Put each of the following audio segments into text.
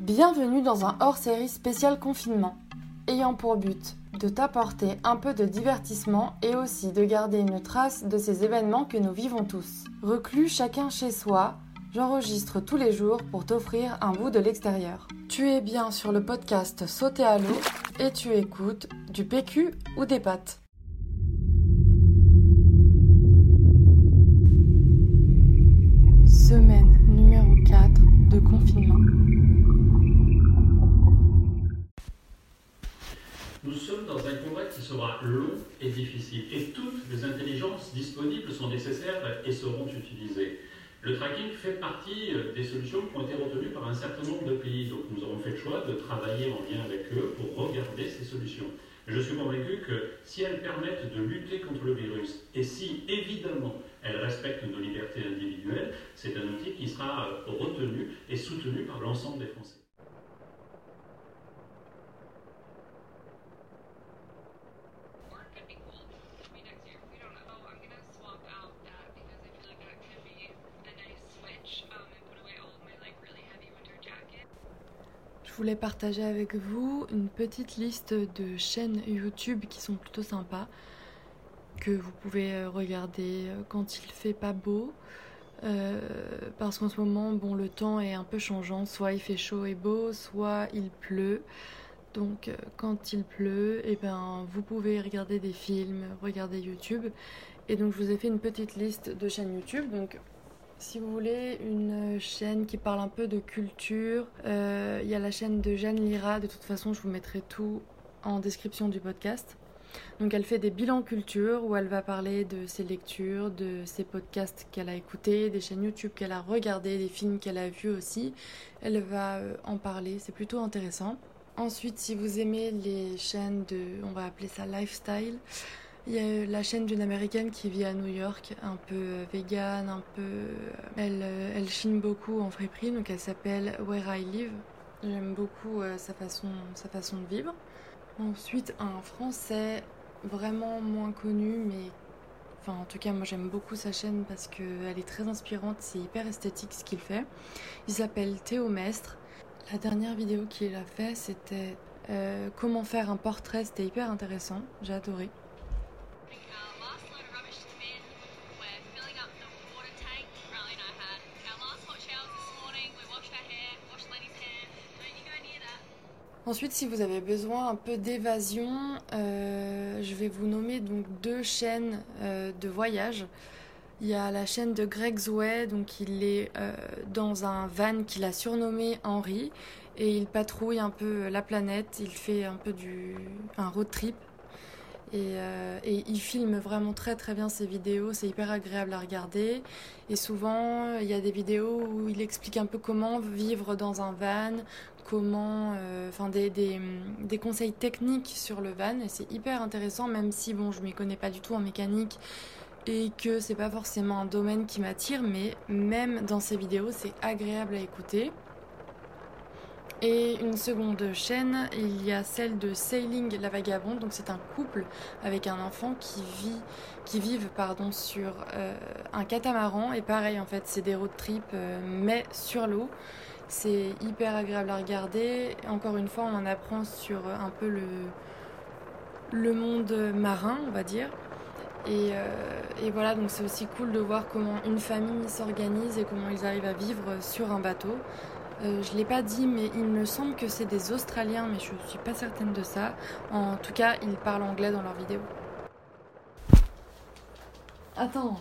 Bienvenue dans un hors-série spécial confinement, ayant pour but de t'apporter un peu de divertissement et aussi de garder une trace de ces événements que nous vivons tous. Reclus chacun chez soi, j'enregistre tous les jours pour t'offrir un bout de l'extérieur. Tu es bien sur le podcast Sauter à l'eau et tu écoutes du PQ ou des pâtes. Semaine numéro 4 de confinement. Nous sommes dans un combat qui long et difficile et toutes les intelligences disponibles sont nécessaires et seront utilisées. Le tracking fait partie des solutions qui ont été retenues par un certain nombre de pays. Donc nous avons fait le choix de travailler en lien avec eux pour regarder ces solutions. Je suis convaincu que si elles permettent de lutter contre le virus et si évidemment elles respectent nos libertés individuelles, c'est un outil qui sera retenu et soutenu par l'ensemble des Français. Je voulais partager avec vous une petite liste de chaînes YouTube qui sont plutôt sympas, que vous pouvez euh, regarder euh, quand il fait pas beau. Euh, parce qu'en ce moment, bon, le temps est un peu changeant. Soit il fait chaud et beau, soit il pleut. Donc, quand il pleut, eh ben, vous pouvez regarder des films, regarder YouTube. Et donc, je vous ai fait une petite liste de chaînes YouTube. Donc, si vous voulez une chaîne qui parle un peu de culture, euh, il y a la chaîne de Jeanne Lira. De toute façon, je vous mettrai tout en description du podcast. Donc elle fait des bilans culture où elle va parler de ses lectures, de ses podcasts qu'elle a écoutés, des chaînes YouTube qu'elle a regardées, des films qu'elle a vus aussi. Elle va euh, en parler, c'est plutôt intéressant. Ensuite, si vous aimez les chaînes de, on va appeler ça lifestyle, il y a la chaîne d'une américaine qui vit à New York, un peu vegan, un peu. Elle, euh, elle filme beaucoup en friperie, donc elle s'appelle Where I Live. J'aime beaucoup euh, sa, façon, sa façon de vivre. Ensuite, un français vraiment moins connu, mais. Enfin, en tout cas, moi j'aime beaucoup sa chaîne parce qu'elle est très inspirante, c'est hyper esthétique ce qu'il fait. Il s'appelle Théo Mestre. La dernière vidéo qu'il a fait, c'était euh, comment faire un portrait, c'était hyper intéressant, j'ai adoré. Ensuite, si vous avez besoin un peu d'évasion, euh, je vais vous nommer donc deux chaînes euh, de voyage. Il y a la chaîne de Greg Zouet, donc il est euh, dans un van qu'il a surnommé Henri et il patrouille un peu la planète. Il fait un peu du un road trip et, euh, et il filme vraiment très très bien ses vidéos. C'est hyper agréable à regarder. Et souvent, il y a des vidéos où il explique un peu comment vivre dans un van, comment, euh, enfin des, conseils techniques sur le van et c'est hyper intéressant même si bon je m'y connais pas du tout en mécanique et que c'est pas forcément un domaine qui m'attire mais même dans ces vidéos c'est agréable à écouter. Et une seconde chaîne, il y a celle de Sailing la Vagabonde. Donc c'est un couple avec un enfant qui vit, qui vivent pardon sur euh, un catamaran. Et pareil en fait, c'est des road trips euh, mais sur l'eau. C'est hyper agréable à regarder. Encore une fois, on en apprend sur un peu le le monde marin, on va dire. Et, euh, et voilà, donc c'est aussi cool de voir comment une famille s'organise et comment ils arrivent à vivre sur un bateau. Euh, je l'ai pas dit, mais il me semble que c'est des Australiens, mais je suis pas certaine de ça. En tout cas, ils parlent anglais dans leurs vidéos. Attends,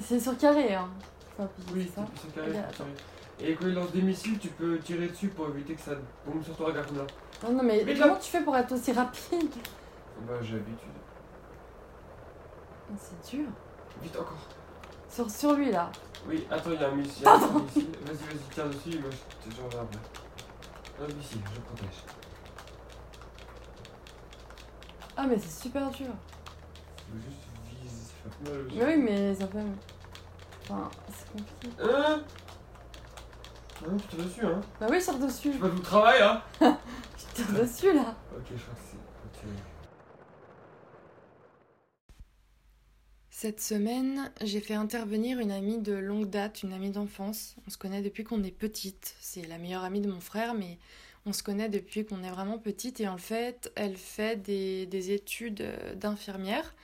c'est sur carré, hein Enfin, Oui, c'est ça. c'est carré, carré. Et quand il lance des missiles, tu peux tirer dessus pour éviter que ça tombe sur toi, regarde là. Non, non, mais Mais comment là- tu fais pour être aussi rapide? Bah, j'ai l'habitude. C'est dur. Vite encore. Sur, sur lui, là. Oui, attends, il y a un missile. missile. Vas-y, vas-y, tire dessus, moi je te après. Un missile, je protège. Ah, mais c'est super dur. Je veux juste vise, ça fait mal. Mais oui, mais ça fait. Enfin, c'est compliqué. Hein Ah non, tu tires dessus, hein. Bah oui, je tire dessus. C'est pas tout le travail, hein. Je tire dessus, là. Ok, je crois que c'est. Cette semaine, j'ai fait intervenir une amie de longue date, une amie d'enfance. On se connaît depuis qu'on est petite. C'est la meilleure amie de mon frère, mais on se connaît depuis qu'on est vraiment petite. Et en fait, elle fait des, des études euh, d'infirmière.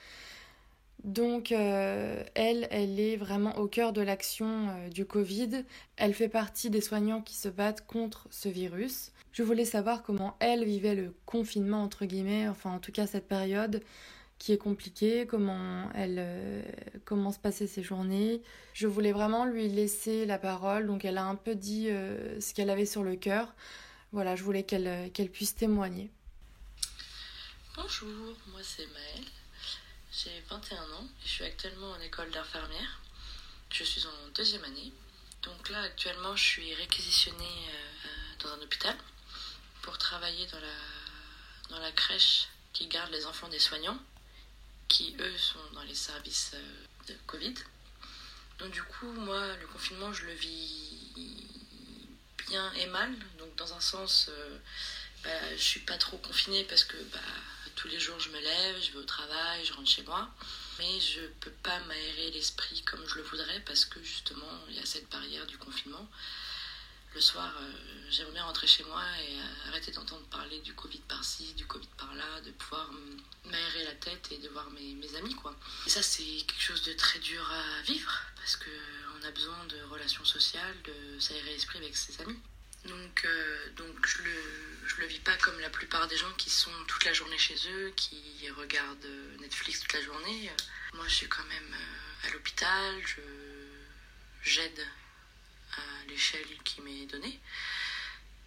Donc, euh, elle, elle est vraiment au cœur de l'action euh, du Covid. Elle fait partie des soignants qui se battent contre ce virus. Je voulais savoir comment elle vivait le confinement, entre guillemets, enfin en tout cas cette période qui est compliquée, comment elle, euh, comment se passaient ses journées. Je voulais vraiment lui laisser la parole, donc elle a un peu dit euh, ce qu'elle avait sur le cœur. Voilà, je voulais qu'elle euh, qu'elle puisse témoigner. Bonjour, moi c'est Maëlle. J'ai 21 ans et je suis actuellement en école d'infirmière. Je suis en deuxième année. Donc là, actuellement, je suis réquisitionnée euh, dans un hôpital pour travailler dans la, dans la crèche qui garde les enfants des soignants, qui eux sont dans les services euh, de Covid. Donc du coup, moi, le confinement, je le vis bien et mal. Donc dans un sens, euh, bah, je suis pas trop confinée parce que bah, tous les jours je me lève, je vais au travail, je rentre chez moi. Mais je peux pas m'aérer l'esprit comme je le voudrais parce que justement il y a cette barrière du confinement. Le soir, euh, j'aimerais bien rentrer chez moi et euh, arrêter d'entendre parler du Covid par-ci, du Covid par-là, de pouvoir m'aérer la tête et de voir mes, amis quoi. Et ça c'est quelque chose de très dur à vivre parce que on a besoin de relations sociales, de s'aérer l'esprit avec ses amis. Donc, euh, donc je le, je le vis pas comme la plupart des gens qui sont toute la journée chez eux, qui regardent euh, Netflix toute la journée. Euh, Moi, je suis quand même euh, à l'hôpital, j'aide l'échelle qui m'est donnée.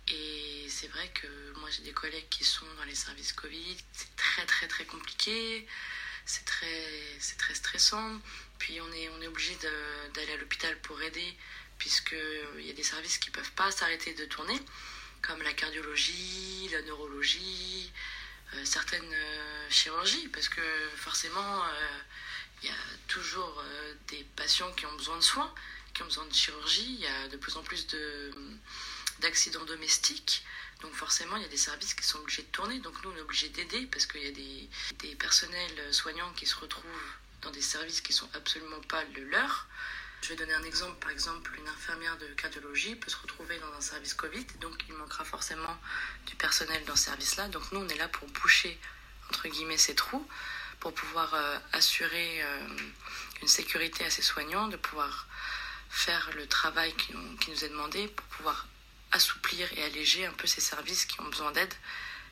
Et c'est vrai que moi, j'ai des collègues qui sont dans les services Covid. C'est très, très, très compliqué. C'est très, c'est très stressant. Puis on est, on est obligé d'aller à l'hôpital pour aider puisqu'il y a des services qui ne peuvent pas s'arrêter de tourner, comme la cardiologie, la neurologie, euh, certaines euh, chirurgies, parce que forcément, euh, il y a toujours euh, des patients qui ont besoin de soins, qui ont besoin de chirurgie, il y a de plus en plus de- d'accidents domestiques. Donc forcément, il y a des services qui sont obligés de tourner. Donc nous, on est obligés d'aider parce qu'il y a des, des personnels soignants qui se retrouvent dans des services qui sont absolument pas le leur. Je vais donner un exemple. Par exemple, une infirmière de cardiologie peut se retrouver dans un service Covid, donc il manquera forcément du personnel dans ce service-là. Donc nous, on est là pour boucher, entre guillemets, ces trous, pour pouvoir euh, assurer euh, une sécurité à ces soignants, de pouvoir faire le travail qui, nous- est demandé, pour pouvoir assouplir et alléger un peu ces services qui ont besoin d'aide,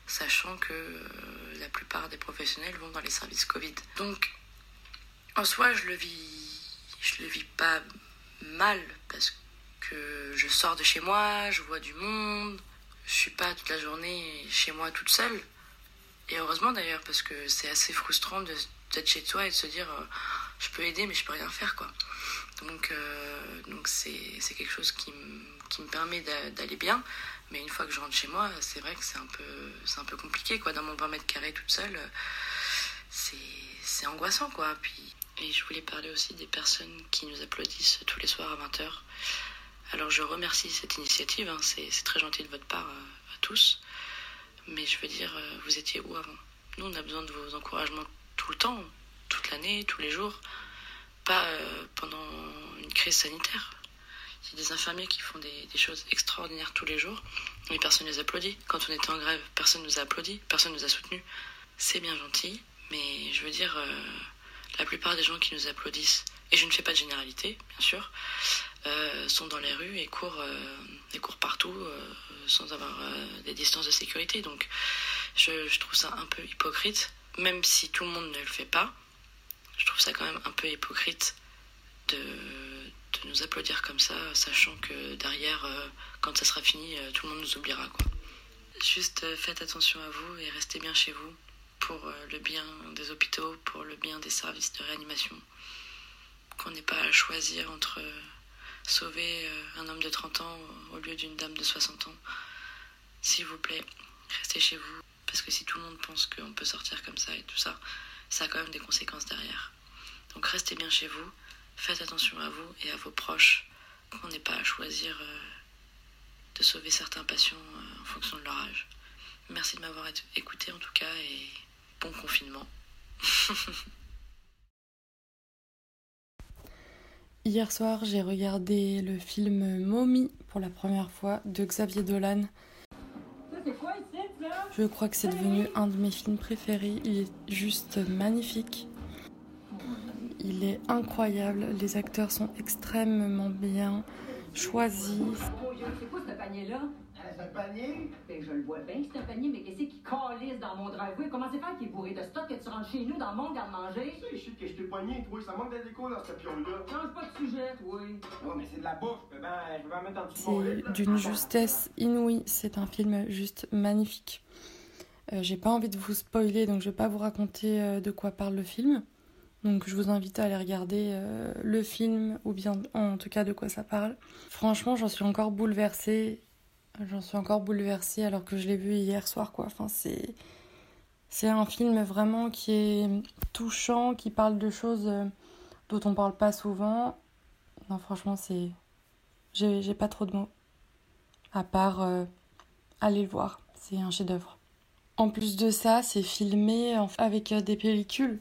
sachant que euh, la plupart des professionnels vont dans les services Covid. Donc, en soi, je le vis, je le vis pas mal parce que je sors de chez moi, je vois du monde, je suis pas toute la journée chez moi toute seule. Et heureusement d'ailleurs parce que c'est assez frustrant d'être chez toi et de se dire euh, je peux aider mais je peux rien faire quoi. Donc euh, donc c'est c'est quelque chose qui me qui me permet d'a- d'aller bien. Mais une fois que je rentre chez moi, c'est vrai que c'est un peu c'est un peu compliqué quoi. Dans mon 20 mètres carrés toute seule, c'est c'est angoissant quoi. Puis et je voulais parler aussi des personnes qui nous applaudissent tous les soirs à 20h. Alors je remercie cette initiative, hein, c'est c'est très gentil de votre part euh, à tous. Mais je veux dire, euh, vous étiez où avant? Nous, on a besoin de vos encouragements tout le temps, toute l'année, tous les jours. Pas euh, pendant une crise sanitaire. Il y a des infirmiers qui font des, choses extraordinaires tous les jours, mais personne ne les applaudit. Quand on était en grève, personne ne nous a applaudi, personne ne nous a soutenus. C'est bien gentil, mais je veux dire, euh, la plupart des gens qui nous applaudissent, et je ne fais pas de généralité, bien sûr, euh, sont dans les rues et courent, et courent partout sans avoir des distances de sécurité. Donc je trouve ça un peu hypocrite, même si tout le monde ne le fait pas. Je trouve ça quand même un peu hypocrite de, de nous applaudir comme ça, sachant que derrière, euh, quand ça sera fini, euh, tout le monde nous oubliera. Quoi. Juste euh, faites attention à vous et restez bien chez vous pour le bien des hôpitaux, pour le bien des services de réanimation. Qu'on n'ait pas à choisir entre sauver un homme de 30 ans au lieu d'une dame de 60 ans. S'il vous plaît, restez chez vous. Parce que si tout le monde pense qu'on peut sortir comme ça et tout ça, ça a quand même des conséquences derrière. Donc restez bien chez vous, faites attention à vous et à vos proches. Qu'on n'ait pas à choisir euh, de sauver certains patients euh, en fonction de leur âge. Merci de m'avoir écouté en tout cas et bon confinement. Hier soir, j'ai regardé le film Mommy pour la première fois de Xavier Dolan. Je crois que c'est devenu un de mes films préférés. Il est juste magnifique. Il est incroyable. Les acteurs sont extrêmement bien choisis. C'est quoi ce panier-là? C'est un panier? Ben, je le vois bien que c'est un panier, mais qu'est-ce qui calisse dans mon driveway? Comment c'est faire qui est bourré de stock que tu rentres chez nous dans mon garde-manger? Tu sais, je sais que je t'ai poigné, toi, ça manque de déco dans ce pion-là. Change pas de sujet, toi. Ouais, mais c'est de la bouffe, peux bien, je peux bien mettre en dessous C'est d'une justesse inouïe. C'est un film juste magnifique. Euh, J'ai pas envie de vous spoiler, donc je vais pas vous raconter euh, de quoi parle le film. Donc je vous invite à aller regarder euh, le film, ou bien en tout cas de quoi ça parle. Franchement, j'en suis encore bouleversée. J'en suis encore bouleversée alors que je l'ai vu hier soir, quoi. C'est. Un film vraiment qui est touchant, qui parle de choses euh, dont on parle pas souvent. Franchement, c'est. J'ai pas trop de mots. À part euh, aller le voir. C'est un chef-d'œuvre. En plus de ça, c'est filmé avec des pellicules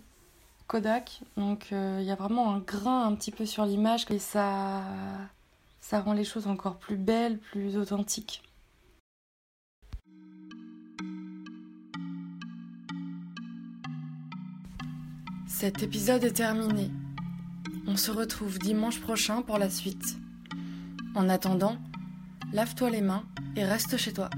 Donc euh, il y a vraiment un grain un petit peu sur l'image et ça, ça rend les choses encore plus belles, plus authentiques. Cet épisode est terminé. On se retrouve dimanche prochain pour la suite. En attendant, lave-toi les mains et reste chez toi.